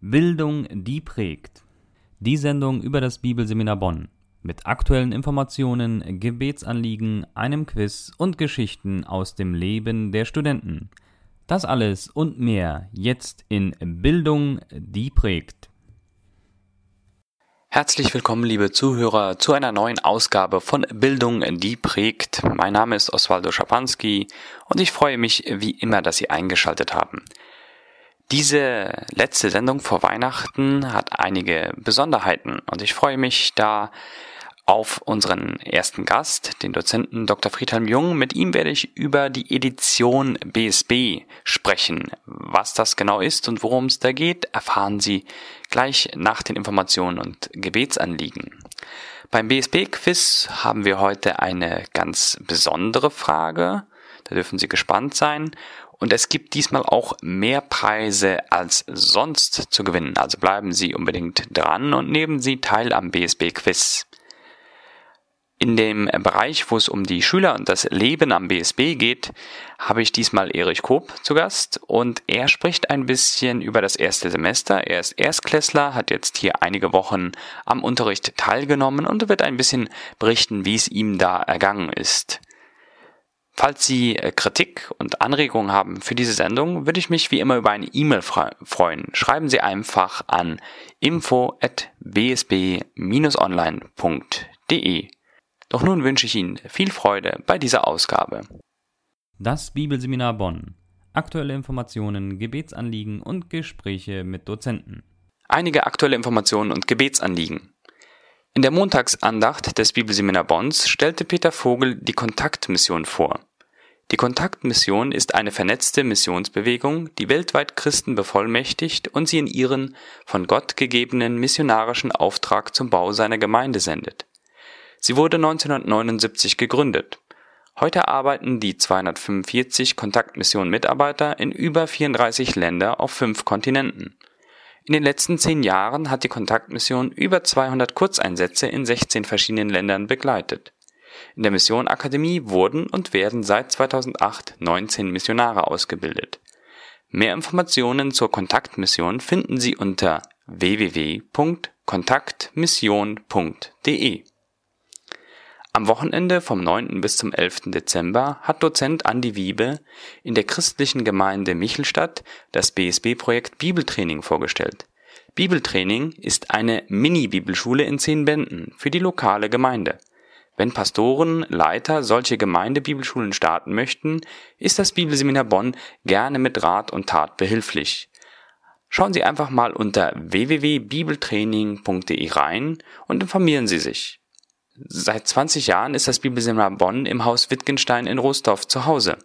Bildung, die prägt. Die Sendung über das Bibelseminar Bonn. Mit aktuellen Informationen, Gebetsanliegen, einem Quiz und Geschichten aus dem Leben der Studenten. Das alles und mehr jetzt in Bildung, die prägt. Herzlich willkommen, liebe Zuhörer, zu einer neuen Ausgabe von Bildung, die prägt. Mein Name ist Oswaldo Schapanski und ich freue mich wie immer, dass Sie eingeschaltet haben. Diese letzte Sendung vor Weihnachten hat einige Besonderheiten und ich freue mich da auf unseren ersten Gast, den Dozenten Dr. Friedhelm Jung. Mit ihm werde ich über die Edition BSB sprechen. Was das genau ist und worum es da geht, erfahren Sie gleich nach den Informationen und Gebetsanliegen. Beim BSB-Quiz haben wir heute eine ganz besondere Frage. Da dürfen Sie gespannt sein. Und es gibt diesmal auch mehr Preise als sonst zu gewinnen. Also bleiben Sie unbedingt dran und nehmen Sie teil am BSB Quiz. In dem Bereich, wo es um die Schüler und das Leben am BSB geht, habe ich diesmal Erich Koop zu Gast und er spricht ein bisschen über das erste Semester. Er ist Erstklässler, hat jetzt hier einige Wochen am Unterricht teilgenommen und wird ein bisschen berichten, wie es ihm da ergangen ist. Falls Sie äh, Kritik und Anregungen haben für diese Sendung, würde ich mich wie immer über eine E-Mail freuen. Schreiben Sie einfach an info@bsb-online.de. Doch nun wünsche ich Ihnen viel Freude bei dieser Ausgabe. Das Bibelseminar Bonn. Aktuelle Informationen, Gebetsanliegen und Gespräche mit Dozenten. Einige aktuelle Informationen und Gebetsanliegen. In der Montagsandacht des Bibelseminar Bonns stellte Peter Vogel die Kontaktmission vor. Die Kontaktmission ist eine vernetzte Missionsbewegung, die weltweit Christen bevollmächtigt und sie in ihren von Gott gegebenen missionarischen Auftrag zum Bau seiner Gemeinde sendet. Sie wurde 1979 gegründet. Heute arbeiten die 245 Kontaktmission-Mitarbeiter in über 34 Länder auf fünf Kontinenten. In den letzten zehn Jahren hat die Kontaktmission über 200 Kurzeinsätze in 16 verschiedenen Ländern begleitet in der Mission Akademie wurden und werden seit 2008 19 Missionare ausgebildet. Mehr Informationen zur Kontaktmission finden Sie unter www.kontaktmission.de. Am Wochenende vom 9. bis zum 11. Dezember hat Dozent Andi Wiebe in der christlichen Gemeinde Michelstadt das BSB-Projekt Bibeltraining vorgestellt. Bibeltraining ist eine Mini-Bibelschule in zehn Bänden für die lokale Gemeinde. Wenn Pastoren, Leiter solche Gemeindebibelschulen starten möchten, ist das Bibelseminar Bonn gerne mit Rat und Tat behilflich. Schauen Sie einfach mal unter www.bibeltraining.de rein und informieren Sie sich. Seit 20 Jahren ist das Bibelseminar Bonn im Haus Wittgenstein in Rostorf zu Hause.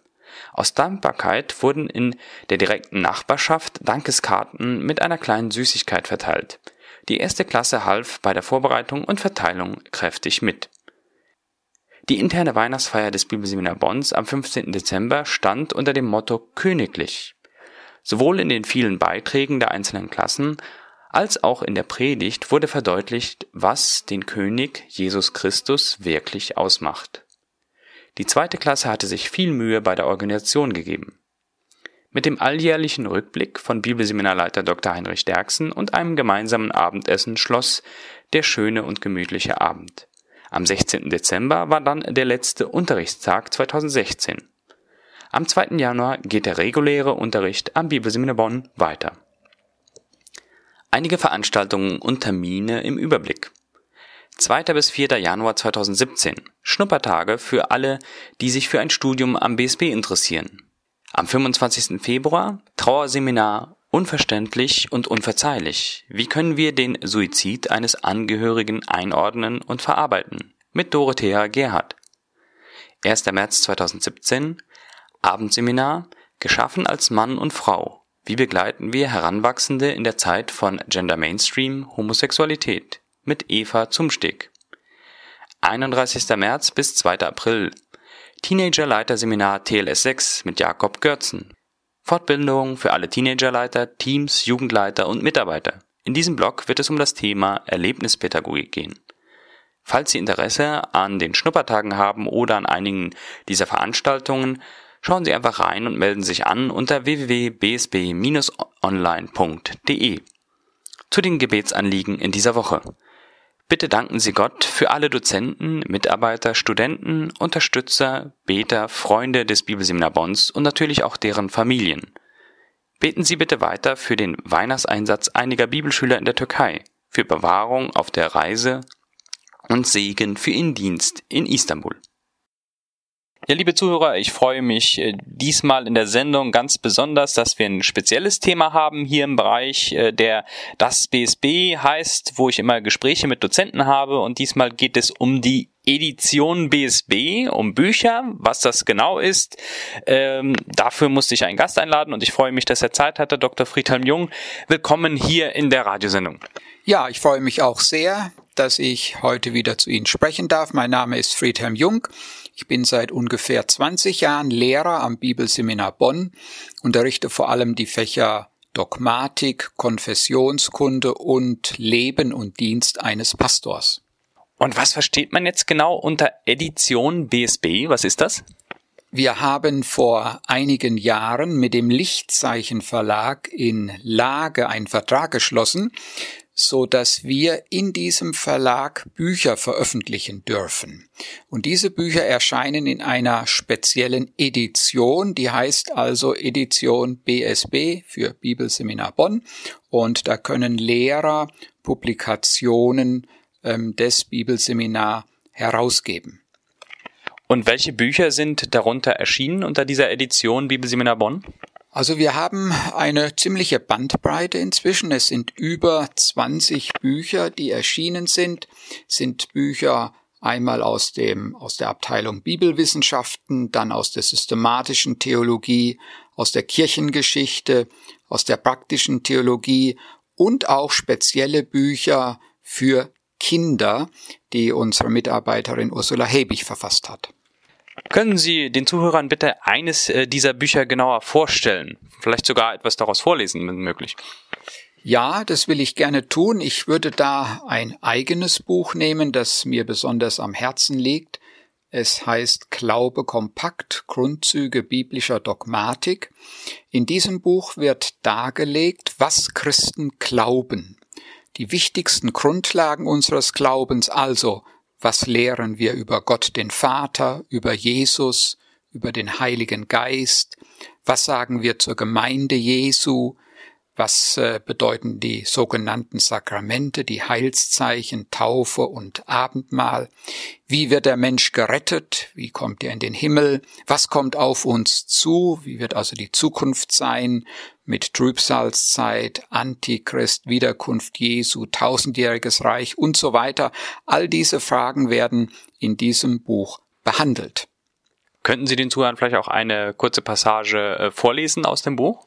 Aus Dankbarkeit wurden in der direkten Nachbarschaft Dankeskarten mit einer kleinen Süßigkeit verteilt. Die erste Klasse half bei der Vorbereitung und Verteilung kräftig mit. Die interne Weihnachtsfeier des Bibelseminar Bonns am 15. Dezember stand unter dem Motto Königlich. Sowohl in den vielen Beiträgen der einzelnen Klassen als auch in der Predigt wurde verdeutlicht, was den König Jesus Christus wirklich ausmacht. Die zweite Klasse hatte sich viel Mühe bei der Organisation gegeben. Mit dem alljährlichen Rückblick von Bibelseminarleiter Dr. Heinrich Derksen und einem gemeinsamen Abendessen schloss der schöne und gemütliche Abend. Am 16. Dezember war dann der letzte Unterrichtstag 2016. Am 2. Januar geht der reguläre Unterricht am Bibelseminar Bonn weiter. Einige Veranstaltungen und Termine im Überblick. 2. bis 4. Januar 2017. Schnuppertage für alle, die sich für ein Studium am BSB interessieren. Am 25. Februar Trauerseminar Unverständlich und unverzeihlich. Wie können wir den Suizid eines Angehörigen einordnen und verarbeiten? Mit Dorothea Gerhardt. 1. März 2017 Abendseminar Geschaffen als Mann und Frau. Wie begleiten wir Heranwachsende in der Zeit von Gender Mainstream Homosexualität? Mit Eva Zumstick. 31. März bis 2. April Teenagerleiterseminar TLS 6 mit Jakob Görzen. Fortbildung für alle Teenagerleiter, Teams, Jugendleiter und Mitarbeiter. In diesem Blog wird es um das Thema Erlebnispädagogik gehen. Falls Sie Interesse an den Schnuppertagen haben oder an einigen dieser Veranstaltungen, schauen Sie einfach rein und melden sich an unter www.bsb-online.de. zu den Gebetsanliegen in dieser Woche. Bitte danken Sie Gott für alle Dozenten, Mitarbeiter, Studenten, Unterstützer, Beter, Freunde des Bibelseminar Bonns und natürlich auch deren Familien. Beten Sie bitte weiter für den Weihnachtseinsatz einiger Bibelschüler in der Türkei, für Bewahrung auf der Reise und Segen für Ihren Dienst in Istanbul. Ja, liebe Zuhörer, ich freue mich äh, diesmal in der Sendung ganz besonders, dass wir ein spezielles Thema haben hier im Bereich, äh, der das BSB heißt, wo ich immer Gespräche mit Dozenten habe und diesmal geht es um die Edition BSB, um Bücher, was das genau ist. Ähm, dafür musste ich einen Gast einladen und ich freue mich, dass er Zeit hatte, Dr. Friedhelm Jung. Willkommen hier in der Radiosendung. Ja, ich freue mich auch sehr, dass ich heute wieder zu Ihnen sprechen darf. Mein Name ist Friedhelm Jung. Ich bin seit ungefähr 20 Jahren Lehrer am Bibelseminar Bonn, unterrichte vor allem die Fächer Dogmatik, Konfessionskunde und Leben und Dienst eines Pastors. Und was versteht man jetzt genau unter Edition BSB? Was ist das? Wir haben vor einigen Jahren mit dem Lichtzeichen Verlag in Lage einen Vertrag geschlossen, so dass wir in diesem Verlag Bücher veröffentlichen dürfen. Und diese Bücher erscheinen in einer speziellen Edition, die heißt also Edition BSB für Bibelseminar Bonn. Und da können Lehrer Publikationen ähm, des Bibelseminar herausgeben. Und welche Bücher sind darunter erschienen unter dieser Edition Bibelseminar Bonn? Also wir haben eine ziemliche Bandbreite inzwischen. Es sind über 20 Bücher, die erschienen sind, sind Bücher einmal aus dem, aus der Abteilung Bibelwissenschaften, dann aus der systematischen Theologie, aus der Kirchengeschichte, aus der praktischen Theologie und auch spezielle Bücher für Kinder, die unsere Mitarbeiterin Ursula Hebig verfasst hat. Können Sie den Zuhörern bitte eines äh, dieser Bücher genauer vorstellen? Vielleicht sogar etwas daraus vorlesen, wenn möglich. Ja, das will ich gerne tun. Ich würde da ein eigenes Buch nehmen, das mir besonders am Herzen liegt. Es heißt Glaube kompakt, Grundzüge biblischer Dogmatik. In diesem Buch wird dargelegt, was Christen glauben. Die wichtigsten Grundlagen unseres Glaubens also, was lehren wir über Gott den Vater, über Jesus, über den Heiligen Geist? Was sagen wir zur Gemeinde Jesu? Was äh, bedeuten die sogenannten Sakramente, die Heilszeichen, Taufe und Abendmahl? Wie wird der Mensch gerettet? Wie kommt er in den Himmel? Was kommt auf uns zu? Wie wird also die Zukunft sein? Mit Trübsalzeit, Antichrist, Wiederkunft Jesu, tausendjähriges Reich und so weiter. All diese Fragen werden in diesem Buch behandelt. Könnten Sie den Zuhörern vielleicht auch eine kurze Passage äh, vorlesen aus dem Buch?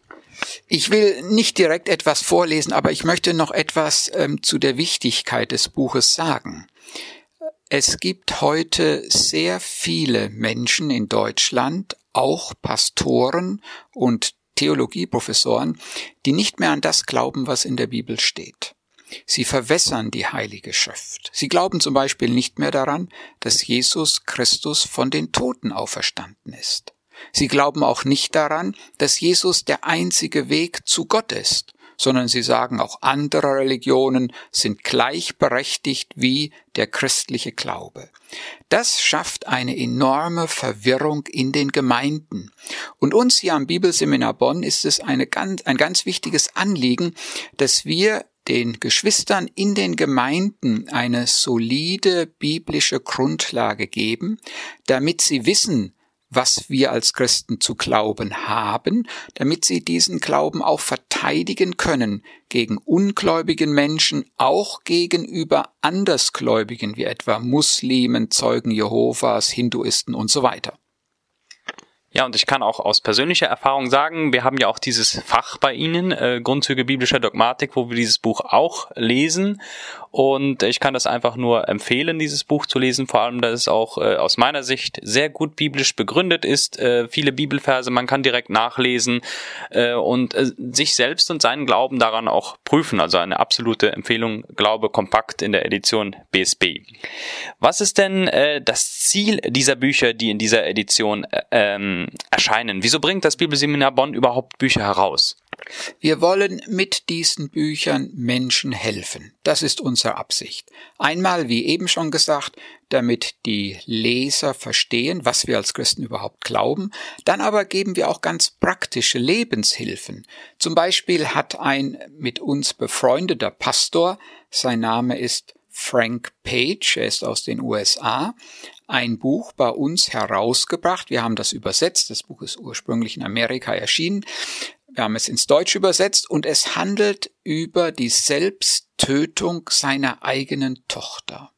Ich will nicht direkt etwas vorlesen, aber ich möchte noch etwas ähm, zu der Wichtigkeit des Buches sagen. Es gibt heute sehr viele Menschen in Deutschland, auch Pastoren und Theologieprofessoren, die nicht mehr an das glauben, was in der Bibel steht. Sie verwässern die Heilige Schrift. Sie glauben zum Beispiel nicht mehr daran, dass Jesus Christus von den Toten auferstanden ist. Sie glauben auch nicht daran, dass Jesus der einzige Weg zu Gott ist, sondern sie sagen auch andere Religionen sind gleichberechtigt wie der christliche Glaube. Das schafft eine enorme Verwirrung in den Gemeinden. Und uns hier am Bibelseminar Bonn ist es ganz, ein ganz wichtiges Anliegen, dass wir den Geschwistern in den Gemeinden eine solide biblische Grundlage geben, damit sie wissen, was wir als Christen zu glauben haben, damit sie diesen Glauben auch verteidigen können gegen ungläubigen Menschen, auch gegenüber Andersgläubigen wie etwa Muslimen, Zeugen Jehovas, Hinduisten und so weiter. Ja, und ich kann auch aus persönlicher Erfahrung sagen, wir haben ja auch dieses Fach bei Ihnen, äh, Grundzüge biblischer Dogmatik, wo wir dieses Buch auch lesen. Und ich kann das einfach nur empfehlen, dieses Buch zu lesen, vor allem, dass es auch äh, aus meiner Sicht sehr gut biblisch begründet ist. Äh, viele Bibelverse, man kann direkt nachlesen äh, und äh, sich selbst und seinen Glauben daran auch prüfen. Also eine absolute Empfehlung, Glaube kompakt in der Edition BSB. Was ist denn äh, das Ziel dieser Bücher, die in dieser Edition äh, ähm, erscheinen? Wieso bringt das Bibelseminar Bonn überhaupt Bücher heraus? Wir wollen mit diesen Büchern Menschen helfen. Das ist unsere Absicht. Einmal, wie eben schon gesagt, damit die Leser verstehen, was wir als Christen überhaupt glauben. Dann aber geben wir auch ganz praktische Lebenshilfen. Zum Beispiel hat ein mit uns befreundeter Pastor, sein Name ist Frank Page, er ist aus den USA, ein Buch bei uns herausgebracht. Wir haben das übersetzt. Das Buch ist ursprünglich in Amerika erschienen. Wir haben es ins Deutsche übersetzt und es handelt über die Selbsttötung seiner eigenen Tochter.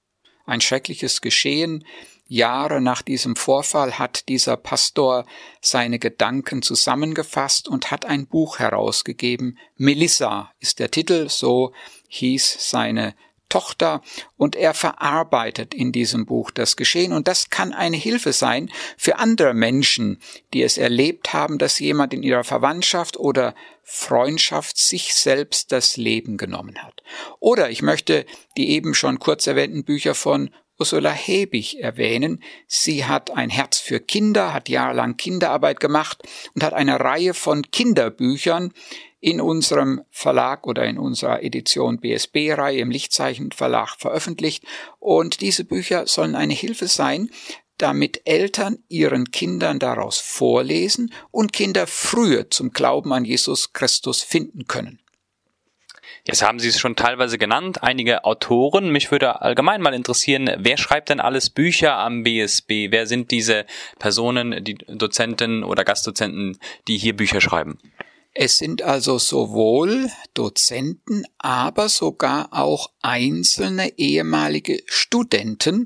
Ein schreckliches Geschehen. Jahre nach diesem Vorfall hat dieser Pastor seine Gedanken zusammengefasst und hat ein Buch herausgegeben. Melissa ist der Titel, so hieß seine Tochter und er verarbeitet in diesem Buch das Geschehen und das kann eine Hilfe sein für andere Menschen, die es erlebt haben, dass jemand in ihrer Verwandtschaft oder Freundschaft sich selbst das Leben genommen hat. Oder ich möchte die eben schon kurz erwähnten Bücher von Ursula Hebig erwähnen. Sie hat ein Herz für Kinder, hat jahrelang Kinderarbeit gemacht und hat eine Reihe von Kinderbüchern in unserem Verlag oder in unserer Edition BSB-Reihe im Lichtzeichen Verlag veröffentlicht. Und diese Bücher sollen eine Hilfe sein, damit Eltern ihren Kindern daraus vorlesen und Kinder früher zum Glauben an Jesus Christus finden können. Jetzt haben Sie es schon teilweise genannt, einige Autoren. Mich würde allgemein mal interessieren, wer schreibt denn alles Bücher am BSB? Wer sind diese Personen, die Dozenten oder Gastdozenten, die hier Bücher schreiben? Es sind also sowohl Dozenten, aber sogar auch einzelne ehemalige Studenten,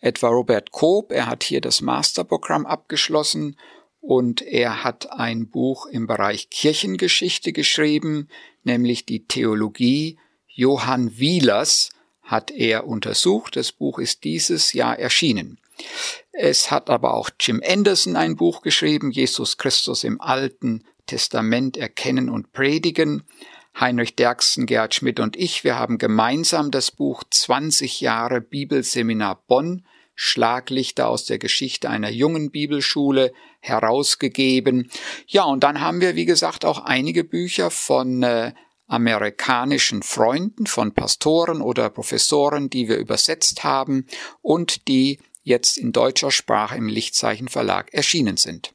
etwa Robert Koop, er hat hier das Masterprogramm abgeschlossen und er hat ein Buch im Bereich Kirchengeschichte geschrieben, nämlich die Theologie Johann Wielers hat er untersucht. Das Buch ist dieses Jahr erschienen. Es hat aber auch Jim Anderson ein Buch geschrieben, Jesus Christus im Alten Testament erkennen und predigen. Heinrich Derksen, Gerhard Schmidt und ich, wir haben gemeinsam das Buch 20 Jahre Bibelseminar Bonn, Schlaglichter aus der Geschichte einer jungen Bibelschule herausgegeben. Ja, und dann haben wir, wie gesagt, auch einige Bücher von äh, amerikanischen Freunden, von Pastoren oder Professoren, die wir übersetzt haben und die jetzt in deutscher Sprache im Lichtzeichen Verlag erschienen sind.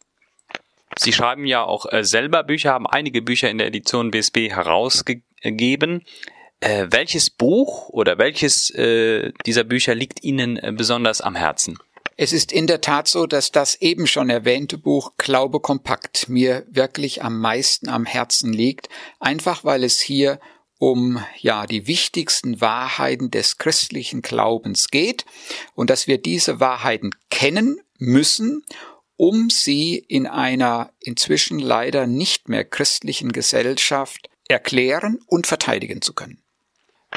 Sie schreiben ja auch äh, selber Bücher, haben einige Bücher in der Edition BSB herausgegeben. Äh, welches Buch oder welches äh, dieser Bücher liegt Ihnen äh, besonders am Herzen? Es ist in der Tat so, dass das eben schon erwähnte Buch Glaube kompakt mir wirklich am meisten am Herzen liegt, einfach weil es hier um ja die wichtigsten Wahrheiten des christlichen Glaubens geht und dass wir diese Wahrheiten kennen müssen um sie in einer inzwischen leider nicht mehr christlichen Gesellschaft erklären und verteidigen zu können.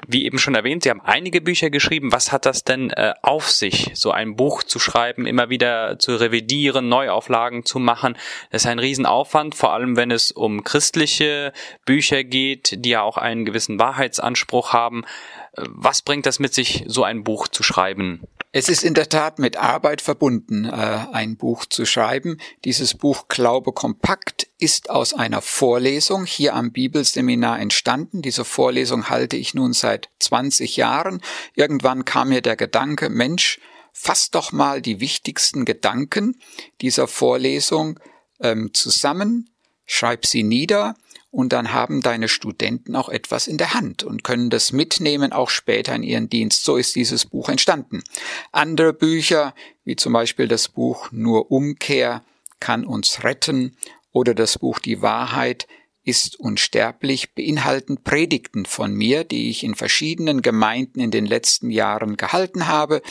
Wie eben schon erwähnt, Sie haben einige Bücher geschrieben. Was hat das denn äh, auf sich, so ein Buch zu schreiben, immer wieder zu revidieren, Neuauflagen zu machen? Das ist ein Riesenaufwand, vor allem wenn es um christliche Bücher geht, die ja auch einen gewissen Wahrheitsanspruch haben. Was bringt das mit sich, so ein Buch zu schreiben? Es ist in der Tat mit Arbeit verbunden, äh, ein Buch zu schreiben. Dieses Buch Glaube kompakt ist aus einer Vorlesung hier am Bibelseminar entstanden. Diese Vorlesung halte ich nun seit 20 Jahren. Irgendwann kam mir der Gedanke, Mensch, fass doch mal die wichtigsten Gedanken dieser Vorlesung ähm, zusammen, schreib sie nieder und dann haben deine Studenten auch etwas in der Hand und können das mitnehmen auch später in ihren Dienst. So ist dieses Buch entstanden. Andere Bücher, wie zum Beispiel das Buch Nur Umkehr kann uns retten oder das Buch Die Wahrheit ist unsterblich, beinhalten Predigten von mir, die ich in verschiedenen Gemeinden in den letzten Jahren gehalten habe.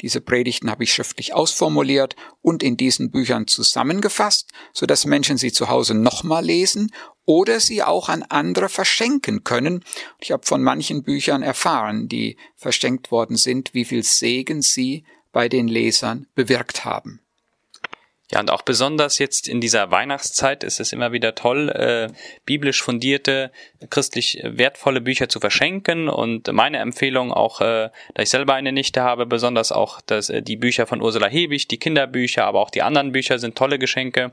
Diese Predigten habe ich schriftlich ausformuliert und in diesen Büchern zusammengefasst, so dass Menschen sie zu Hause nochmal lesen oder sie auch an andere verschenken können. Ich habe von manchen Büchern erfahren, die verschenkt worden sind, wie viel Segen sie bei den Lesern bewirkt haben. Ja, und auch besonders jetzt in dieser Weihnachtszeit ist es immer wieder toll, äh, biblisch fundierte, christlich wertvolle Bücher zu verschenken. Und meine Empfehlung auch, äh, da ich selber eine Nichte habe, besonders auch dass, äh, die Bücher von Ursula Hebig, die Kinderbücher, aber auch die anderen Bücher sind tolle Geschenke.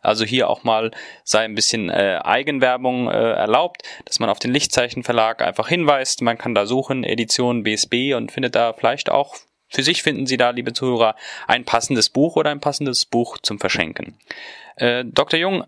Also hier auch mal sei ein bisschen äh, Eigenwerbung äh, erlaubt, dass man auf den Lichtzeichen Verlag einfach hinweist. Man kann da suchen, Edition BSB und findet da vielleicht auch für sich finden Sie da, liebe Zuhörer, ein passendes Buch oder ein passendes Buch zum Verschenken. Äh, Dr. Jung,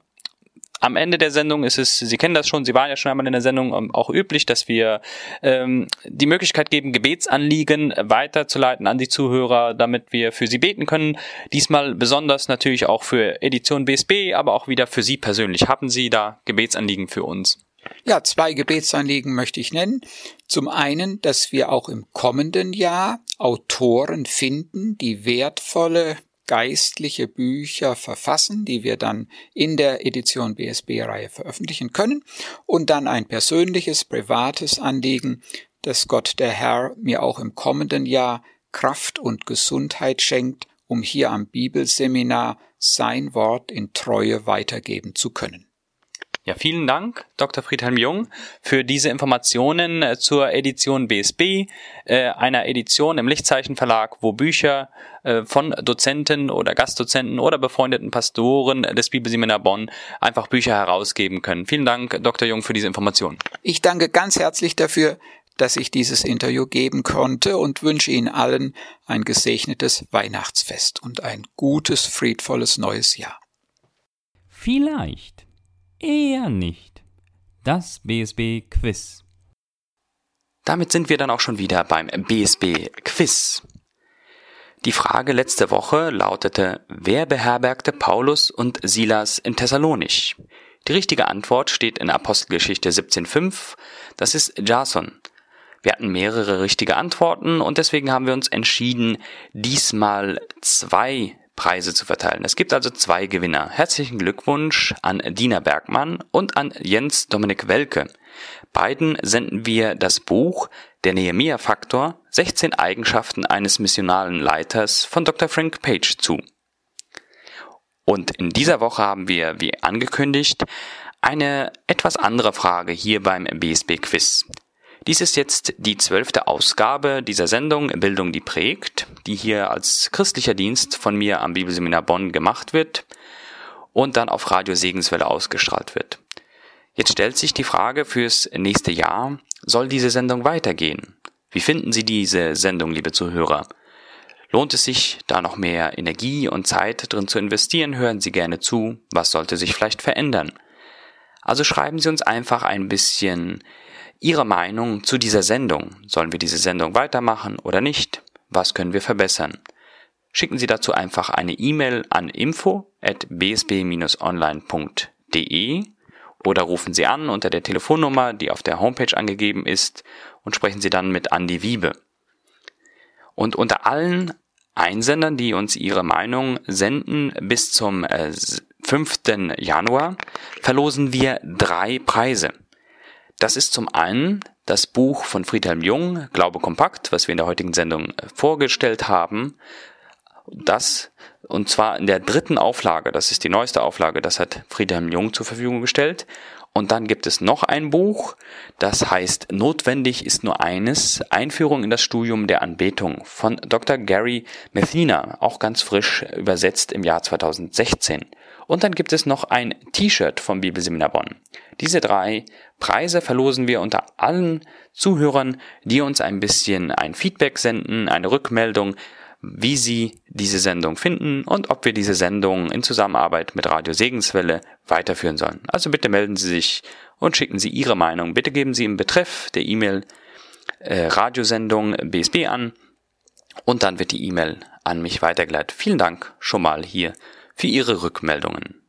am Ende der Sendung ist es, Sie kennen das schon, Sie waren ja schon einmal in der Sendung ähm, auch üblich, dass wir ähm, die Möglichkeit geben, Gebetsanliegen weiterzuleiten an die Zuhörer, damit wir für Sie beten können. Diesmal besonders natürlich auch für Edition BSB, aber auch wieder für Sie persönlich. Haben Sie da Gebetsanliegen für uns? Ja, zwei Gebetsanliegen möchte ich nennen. Zum einen, dass wir auch im kommenden Jahr Autoren finden, die wertvolle geistliche Bücher verfassen, die wir dann in der Edition BSB-Reihe veröffentlichen können. Und dann ein persönliches, privates Anliegen, dass Gott der Herr mir auch im kommenden Jahr Kraft und Gesundheit schenkt, um hier am Bibelseminar sein Wort in Treue weitergeben zu können. Ja, vielen Dank, Dr. Friedhelm Jung, für diese Informationen äh, zur Edition BSB, äh, einer Edition im Lichtzeichen Verlag, wo Bücher äh, von Dozenten oder Gastdozenten oder befreundeten Pastoren des Bibelseminar Bonn einfach Bücher herausgeben können. Vielen Dank, Dr. Jung, für diese Informationen. Ich danke ganz herzlich dafür, dass ich dieses Interview geben konnte und wünsche Ihnen allen ein gesegnetes Weihnachtsfest und ein gutes, friedvolles neues Jahr. Vielleicht Eher nicht. Das BSB Quiz. Damit sind wir dann auch schon wieder beim BSB Quiz. Die Frage letzte Woche lautete, wer beherbergte Paulus und Silas in Thessalonich? Die richtige Antwort steht in Apostelgeschichte 17.5, das ist Jason. Wir hatten mehrere richtige Antworten und deswegen haben wir uns entschieden, diesmal zwei Preise zu verteilen. Es gibt also zwei Gewinner. Herzlichen Glückwunsch an Dina Bergmann und an Jens Dominik Welke. Beiden senden wir das Buch Der Nehemiah-Faktor 16 Eigenschaften eines missionalen Leiters von Dr. Frank Page zu. Und in dieser Woche haben wir, wie angekündigt, eine etwas andere Frage hier beim BSB Quiz. Dies ist jetzt die zwölfte Ausgabe dieser Sendung Bildung, die prägt, die hier als christlicher Dienst von mir am Bibelseminar Bonn gemacht wird und dann auf Radio Segenswelle ausgestrahlt wird. Jetzt stellt sich die Frage fürs nächste Jahr, soll diese Sendung weitergehen? Wie finden Sie diese Sendung, liebe Zuhörer? Lohnt es sich, da noch mehr Energie und Zeit drin zu investieren? Hören Sie gerne zu. Was sollte sich vielleicht verändern? Also schreiben Sie uns einfach ein bisschen Ihre Meinung zu dieser Sendung. Sollen wir diese Sendung weitermachen oder nicht? Was können wir verbessern? Schicken Sie dazu einfach eine E-Mail an info@bsb-online.de oder rufen Sie an unter der Telefonnummer, die auf der Homepage angegeben ist und sprechen Sie dann mit Andy Wiebe. Und unter allen Einsendern, die uns ihre Meinung senden bis zum äh, 5. Januar, verlosen wir drei Preise. Das ist zum einen das Buch von Friedhelm Jung, Glaube kompakt, was wir in der heutigen Sendung äh, vorgestellt haben. Das, und zwar in der dritten Auflage, das ist die neueste Auflage, das hat Friedhelm Jung zur Verfügung gestellt. Und dann gibt es noch ein Buch, das heißt Notwendig ist nur eines, Einführung in das Studium der Anbetung von Dr. Gary Messina, auch ganz frisch übersetzt im Jahr 2016. Und dann gibt es noch ein T-Shirt vom Bibelseminar Bonn. Diese drei Preise verlosen wir unter allen Zuhörern, die uns ein bisschen ein Feedback senden, eine Rückmeldung, wie sie diese Sendung finden und ob wir diese Sendung in Zusammenarbeit mit Radio Segenswelle weiterführen sollen. Also bitte melden Sie sich und schicken Sie Ihre Meinung. Bitte geben Sie im Betreff der E-Mail äh, Radiosendung BSB an und dann wird die E-Mail an mich weitergeleitet. Vielen Dank schon mal hier für Ihre Rückmeldungen.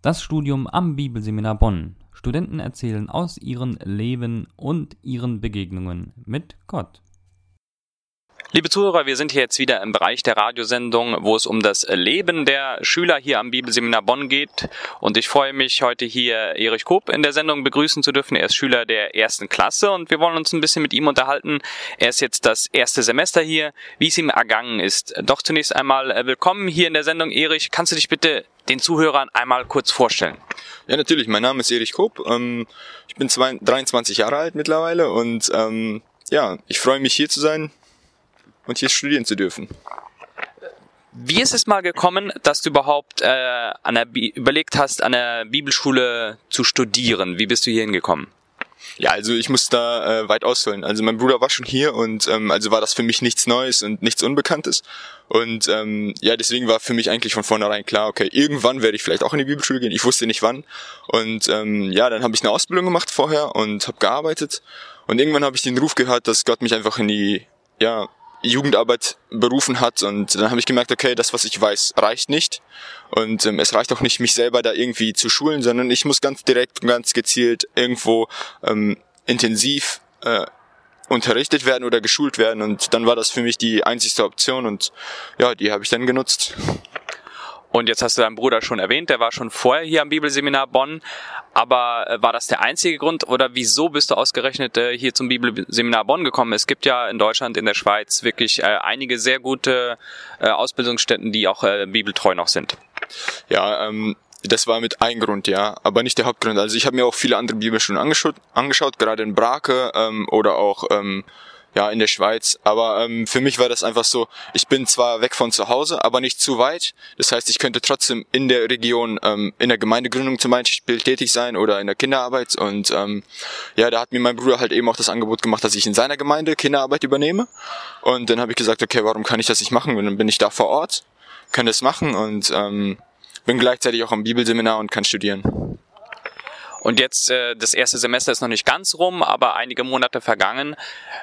Das Studium am Bibelseminar Bonn. Studenten erzählen aus ihrem Leben und ihren Begegnungen mit Gott. Liebe Zuhörer, wir sind hier jetzt wieder im Bereich der Radiosendung, wo es um das Leben der Schüler hier am Bibelseminar Bonn geht. Und ich freue mich, heute hier Erich Koop in der Sendung begrüßen zu dürfen. Er ist Schüler der ersten Klasse und wir wollen uns ein bisschen mit ihm unterhalten. Er ist jetzt das erste Semester hier, wie es ihm ergangen ist. Doch zunächst einmal äh, willkommen hier in der Sendung. Erich, kannst du dich bitte den Zuhörern einmal kurz vorstellen? Ja, natürlich. Mein Name ist Erich Koop. Ähm, ich bin 23 Jahre alt mittlerweile und ähm, ja, ich freue mich hier zu sein und hier studieren zu dürfen. Wie ist es mal gekommen, dass du überhaupt äh, an der überlegt hast, an der Bibelschule zu studieren? Wie bist du hier hingekommen? Ja, also ich muss da äh, weit ausholen. Also mein Bruder war schon hier und ähm, also war das für mich nichts Neues und nichts Unbekanntes. Und ähm, ja, deswegen war für mich eigentlich von vornherein klar, okay, irgendwann werde ich vielleicht auch in die Bibelschule gehen. Ich wusste nicht wann. Und ähm, ja, dann habe ich eine Ausbildung gemacht vorher und habe gearbeitet. Und irgendwann habe ich den Ruf gehört, dass Gott mich einfach in die ja Jugendarbeit berufen hat und dann habe ich gemerkt, okay, das, was ich weiß, reicht nicht und ähm, es reicht auch nicht, mich selber da irgendwie zu schulen, sondern ich muss ganz direkt und ganz gezielt irgendwo ähm, intensiv äh, unterrichtet werden oder geschult werden und dann war das für mich die einzigste Option und ja, die habe ich dann genutzt. Und jetzt hast du deinen Bruder schon erwähnt, der war schon vorher hier am Bibelseminar Bonn. Aber äh, war das der einzige Grund oder wieso bist du ausgerechnet äh, hier zum Bibelseminar Bonn gekommen? Es gibt ja in Deutschland, in der Schweiz wirklich äh, einige sehr gute Ausbildungsstätten, die auch bibeltreu noch sind. Ja, ähm, das war mit ein Grund, ja, aber nicht der Hauptgrund. Also ich habe mir auch viele andere Bibelschulen angeschaut, angeschaut gerade in Brake ähm, oder auch ähm, ja, in der Schweiz. Aber ähm, für mich war das einfach so, ich bin zwar weg von zu Hause, aber nicht zu weit. Das heißt, ich könnte trotzdem in der Region, ähm, in der Gemeindegründung zum Beispiel tätig sein oder in der Kinderarbeit. Und ähm, ja, da hat mir mein Bruder halt eben auch das Angebot gemacht, dass ich in seiner Gemeinde Kinderarbeit übernehme. Und dann habe ich gesagt, okay, warum kann ich das nicht machen? Und dann bin ich da vor Ort, kann das machen und ähm, bin gleichzeitig auch am Bibelseminar und kann studieren. Und jetzt, äh, das erste Semester ist noch nicht ganz rum, aber einige Monate vergangen.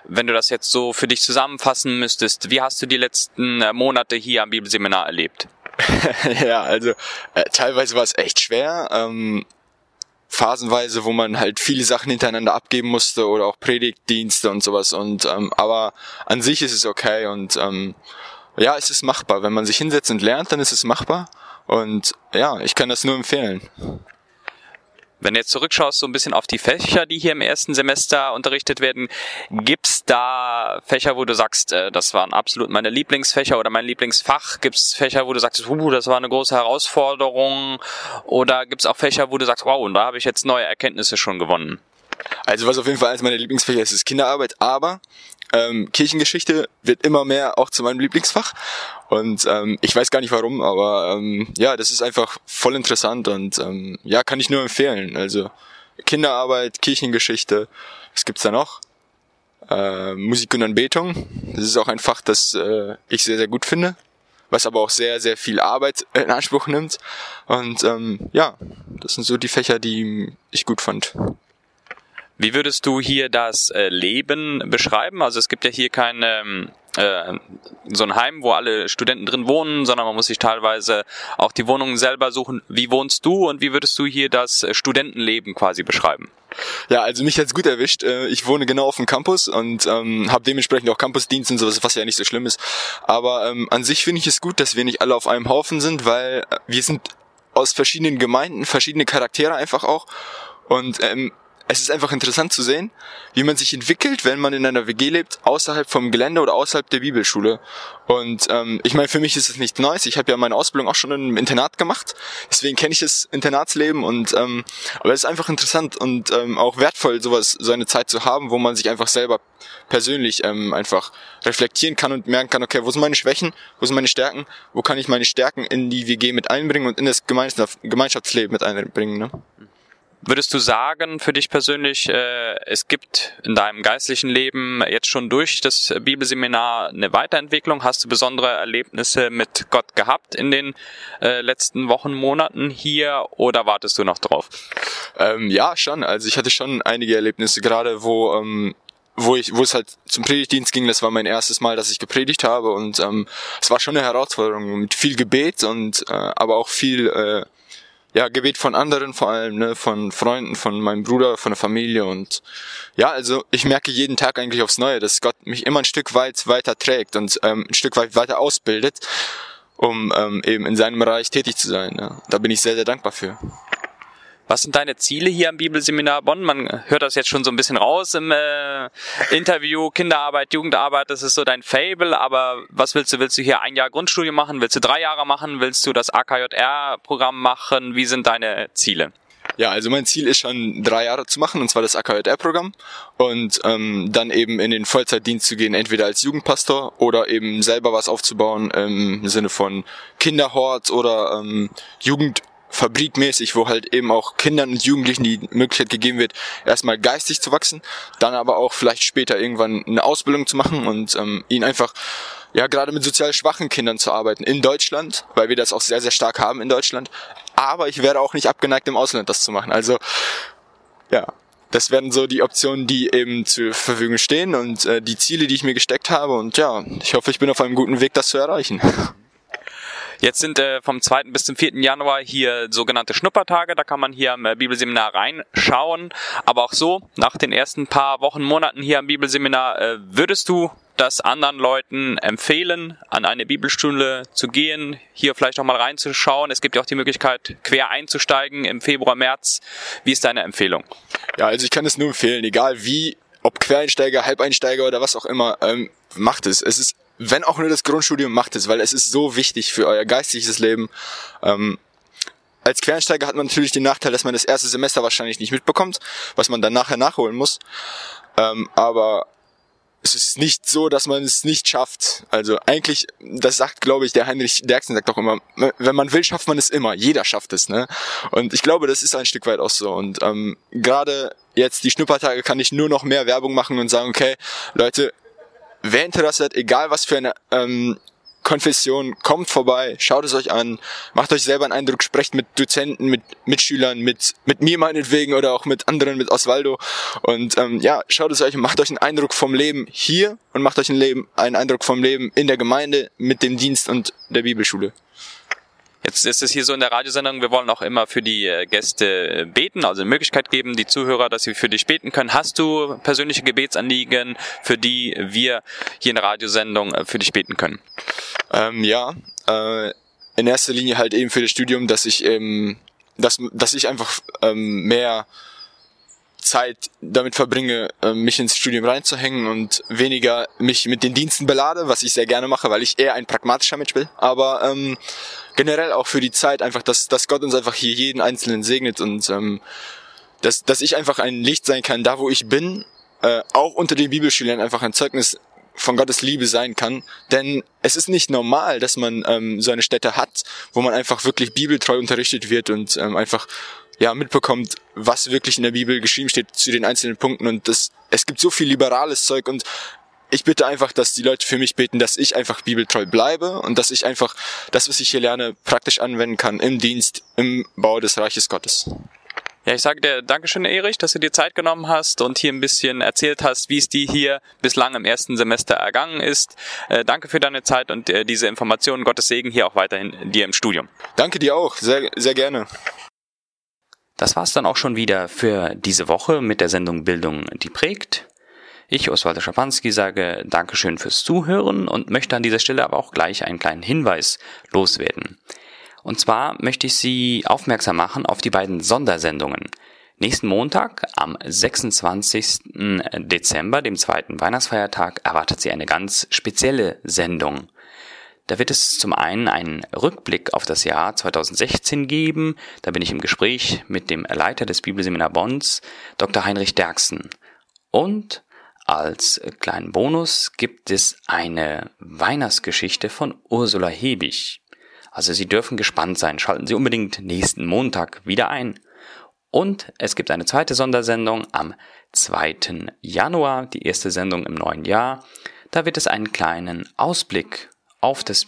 Wenn du das jetzt so für dich zusammenfassen müsstest, wie hast du die letzten äh, Monate hier am Bibelseminar erlebt? ja, also äh, teilweise war es echt schwer. Ähm, phasenweise, wo man halt viele Sachen hintereinander abgeben musste oder auch Predigtdienste und sowas. Und ähm, aber an sich ist es okay und ähm, ja, es ist machbar. Wenn man sich hinsetzt und lernt, dann ist es machbar. Und ja, ich kann das nur empfehlen. Wenn du jetzt zurückschaust, so ein bisschen auf die Fächer, die hier im ersten Semester unterrichtet werden, gibt's da Fächer, wo du sagst, äh, das waren absolut meine Lieblingsfächer oder mein Lieblingsfach? Gibt's Fächer, wo du sagst, uh, das war eine große Herausforderung? Oder gibt's auch Fächer, wo du sagst, wow, und da habe ich jetzt neue Erkenntnisse schon gewonnen? Also was auf jeden Fall eines meiner Lieblingsfächer ist, ist Kinderarbeit, aber ähm, Kirchengeschichte wird immer mehr auch zu meinem Lieblingsfach. Und ähm, ich weiß gar nicht warum, aber ähm, ja, das ist einfach voll interessant und ähm, ja, kann ich nur empfehlen. Also Kinderarbeit, Kirchengeschichte, was gibt's da noch? Äh, Musik und Anbetung. Das ist auch ein Fach, das äh, ich sehr, sehr gut finde, was aber auch sehr, sehr viel Arbeit in Anspruch nimmt. Und ähm, ja, das sind so die Fächer, die ich gut fand. Wie würdest du hier das äh, Leben beschreiben? Also es gibt ja hier kein ähm, äh, so ein Heim, wo alle Studenten drin wohnen, sondern man muss sich teilweise auch die Wohnungen selber suchen. Wie wohnst du und wie würdest du hier das äh, Studentenleben quasi beschreiben? Ja, also mich hat's gut erwischt. Äh, ich wohne genau auf dem Campus und ähm, habe dementsprechend auch Campusdienst und sowas, was ja nicht so schlimm ist. Aber ähm, an sich finde ich es gut, dass wir nicht alle auf einem Haufen sind, weil wir sind aus verschiedenen Gemeinden, verschiedene Charaktere einfach auch. Und ähm, es ist einfach interessant zu sehen, wie man sich entwickelt, wenn man in einer WG lebt, außerhalb vom Gelände oder außerhalb der Bibelschule. Und ähm, ich meine, für mich ist es nicht Neues. Ich habe ja meine Ausbildung auch schon im Internat gemacht, deswegen kenne ich das Internatsleben. Und ähm, aber es ist einfach interessant und ähm, auch wertvoll, sowas, so eine Zeit zu haben, wo man sich einfach selber persönlich ähm, einfach reflektieren kann und merken kann, okay, wo sind meine Schwächen, wo sind meine Stärken, wo kann ich meine Stärken in die WG mit einbringen und in das Gemeinschaftsleben mit einbringen. Ne? Würdest du sagen, für dich persönlich, äh, es gibt in deinem geistlichen Leben jetzt schon durch das Bibelseminar eine Weiterentwicklung? Hast du besondere Erlebnisse mit Gott gehabt in den äh, letzten Wochen, Monaten hier oder wartest du noch drauf? Ähm, ja, schon. Also ich hatte schon einige Erlebnisse, gerade wo ähm, wo ich, wo es halt zum Predigtdienst ging, das war mein erstes Mal, dass ich gepredigt habe und ähm, es war schon eine Herausforderung mit viel Gebet und äh, aber auch viel äh, ja, Gebet von anderen vor allem, ne, von Freunden, von meinem Bruder, von der Familie und ja, also ich merke jeden Tag eigentlich aufs Neue, dass Gott mich immer ein Stück weit weiter trägt und ähm, ein Stück weit weiter ausbildet, um ähm, eben in seinem Bereich tätig zu sein. Ja. Da bin ich sehr, sehr dankbar für. Was sind deine Ziele hier am Bibelseminar Bonn? Man hört das jetzt schon so ein bisschen raus im äh, Interview. Kinderarbeit, Jugendarbeit, das ist so dein Fable. Aber was willst du? Willst du hier ein Jahr Grundstudium machen? Willst du drei Jahre machen? Willst du das AKJR-Programm machen? Wie sind deine Ziele? Ja, also mein Ziel ist schon drei Jahre zu machen, und zwar das AKJR-Programm und ähm, dann eben in den Vollzeitdienst zu gehen, entweder als Jugendpastor oder eben selber was aufzubauen im Sinne von Kinderhort oder ähm, Jugend fabrikmäßig, wo halt eben auch Kindern und Jugendlichen die Möglichkeit gegeben wird, erstmal geistig zu wachsen, dann aber auch vielleicht später irgendwann eine Ausbildung zu machen und ähm, ihnen einfach ja gerade mit sozial schwachen Kindern zu arbeiten in Deutschland, weil wir das auch sehr sehr stark haben in Deutschland. Aber ich wäre auch nicht abgeneigt im Ausland das zu machen. Also ja, das werden so die Optionen, die eben zur Verfügung stehen und äh, die Ziele, die ich mir gesteckt habe. Und ja, ich hoffe, ich bin auf einem guten Weg, das zu erreichen. Jetzt sind äh, vom 2. bis zum 4. Januar hier sogenannte Schnuppertage. Da kann man hier am äh, Bibelseminar reinschauen. Aber auch so, nach den ersten paar Wochen, Monaten hier am Bibelseminar, äh, würdest du das anderen Leuten empfehlen, an eine Bibelstunde zu gehen, hier vielleicht auch mal reinzuschauen. Es gibt ja auch die Möglichkeit, quer einzusteigen im Februar, März. Wie ist deine Empfehlung? Ja, also ich kann es nur empfehlen, egal wie, ob Quereinsteiger, Halbeinsteiger oder was auch immer, ähm, macht es. Es ist wenn auch nur das Grundstudium, macht es, weil es ist so wichtig für euer geistiges Leben. Ähm, als Quereinsteiger hat man natürlich den Nachteil, dass man das erste Semester wahrscheinlich nicht mitbekommt, was man dann nachher nachholen muss. Ähm, aber es ist nicht so, dass man es nicht schafft. Also eigentlich, das sagt, glaube ich, der Heinrich Derksen sagt doch immer, wenn man will, schafft man es immer. Jeder schafft es, ne? Und ich glaube, das ist ein Stück weit auch so. Und ähm, gerade jetzt die Schnuppertage kann ich nur noch mehr Werbung machen und sagen, okay, Leute, wer Interesse hat, egal was für eine ähm, Konfession, kommt vorbei, schaut es euch an, macht euch selber einen Eindruck, sprecht mit Dozenten, mit Mitschülern, mit, mit mir meinetwegen oder auch mit anderen, mit Osvaldo. Und ähm, ja, schaut es euch und macht euch einen Eindruck vom Leben hier und macht euch einen, Leben, einen Eindruck vom Leben in der Gemeinde mit dem Dienst und der Bibelschule. Jetzt ist es hier so in der Radiosendung, wir wollen auch immer für die äh, Gäste äh, beten, also eine Möglichkeit geben, die Zuhörer, dass sie für dich beten können. Hast du persönliche Gebetsanliegen, für die wir hier in der Radiosendung äh, für dich beten können? Ähm, ja, äh, in erster Linie halt eben für das Studium, dass ich eben, dass, dass ich einfach ähm, mehr Zeit damit verbringe, mich ins Studium reinzuhängen und weniger mich mit den Diensten belade, was ich sehr gerne mache, weil ich eher ein pragmatischer Mensch bin. Aber ähm, generell auch für die Zeit einfach, dass, dass Gott uns einfach hier jeden Einzelnen segnet und ähm, dass, dass ich einfach ein Licht sein kann, da wo ich bin, äh, auch unter den Bibelschülern einfach ein Zeugnis von Gottes Liebe sein kann. Denn es ist nicht normal, dass man ähm, so eine Stätte hat, wo man einfach wirklich bibeltreu unterrichtet wird und ähm, einfach ja mitbekommt, was wirklich in der Bibel geschrieben steht zu den einzelnen Punkten. Und das, es gibt so viel liberales Zeug und ich bitte einfach, dass die Leute für mich beten, dass ich einfach bibeltreu bleibe und dass ich einfach das, was ich hier lerne, praktisch anwenden kann im Dienst, im Bau des Reiches Gottes. Ja, ich sage dir Dankeschön, Erich, dass du dir Zeit genommen hast und hier ein bisschen erzählt hast, wie es dir hier bislang im ersten Semester ergangen ist. Äh, danke für deine Zeit und äh, diese Informationen. Gottes Segen hier auch weiterhin dir im Studium. Danke dir auch, sehr, sehr gerne. Das war's dann auch schon wieder für diese Woche mit der Sendung Bildung, die prägt. Ich, Oswald Schapanski, sage Dankeschön fürs Zuhören und möchte an dieser Stelle aber auch gleich einen kleinen Hinweis loswerden. Und zwar möchte ich Sie aufmerksam machen auf die beiden Sondersendungen. Nächsten Montag, am 26. Dezember, dem zweiten Weihnachtsfeiertag, erwartet Sie eine ganz spezielle Sendung. Da wird es zum einen einen Rückblick auf das Jahr 2016 geben. Da bin ich im Gespräch mit dem Leiter des Bibelseminar Bonds, Dr. Heinrich Derksen. Und als kleinen Bonus gibt es eine Weihnachtsgeschichte von Ursula Hebig. Also Sie dürfen gespannt sein. Schalten Sie unbedingt nächsten Montag wieder ein. Und es gibt eine zweite Sondersendung am 2. Januar, die erste Sendung im neuen Jahr. Da wird es einen kleinen Ausblick auf das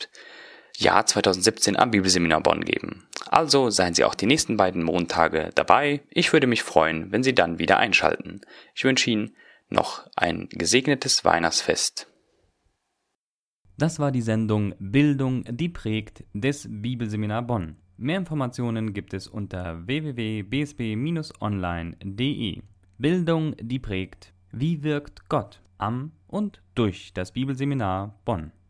Jahr 2017 am Bibelseminar Bonn geben. Also seien Sie auch die nächsten beiden Montage dabei. Ich würde mich freuen, wenn Sie dann wieder einschalten. Ich wünsche Ihnen noch ein gesegnetes Weihnachtsfest. Das war die Sendung Bildung, die prägt des Bibelseminar Bonn. Mehr Informationen gibt es unter www.bsb-online.de. Bildung, die prägt. Wie wirkt Gott am und durch das Bibelseminar Bonn.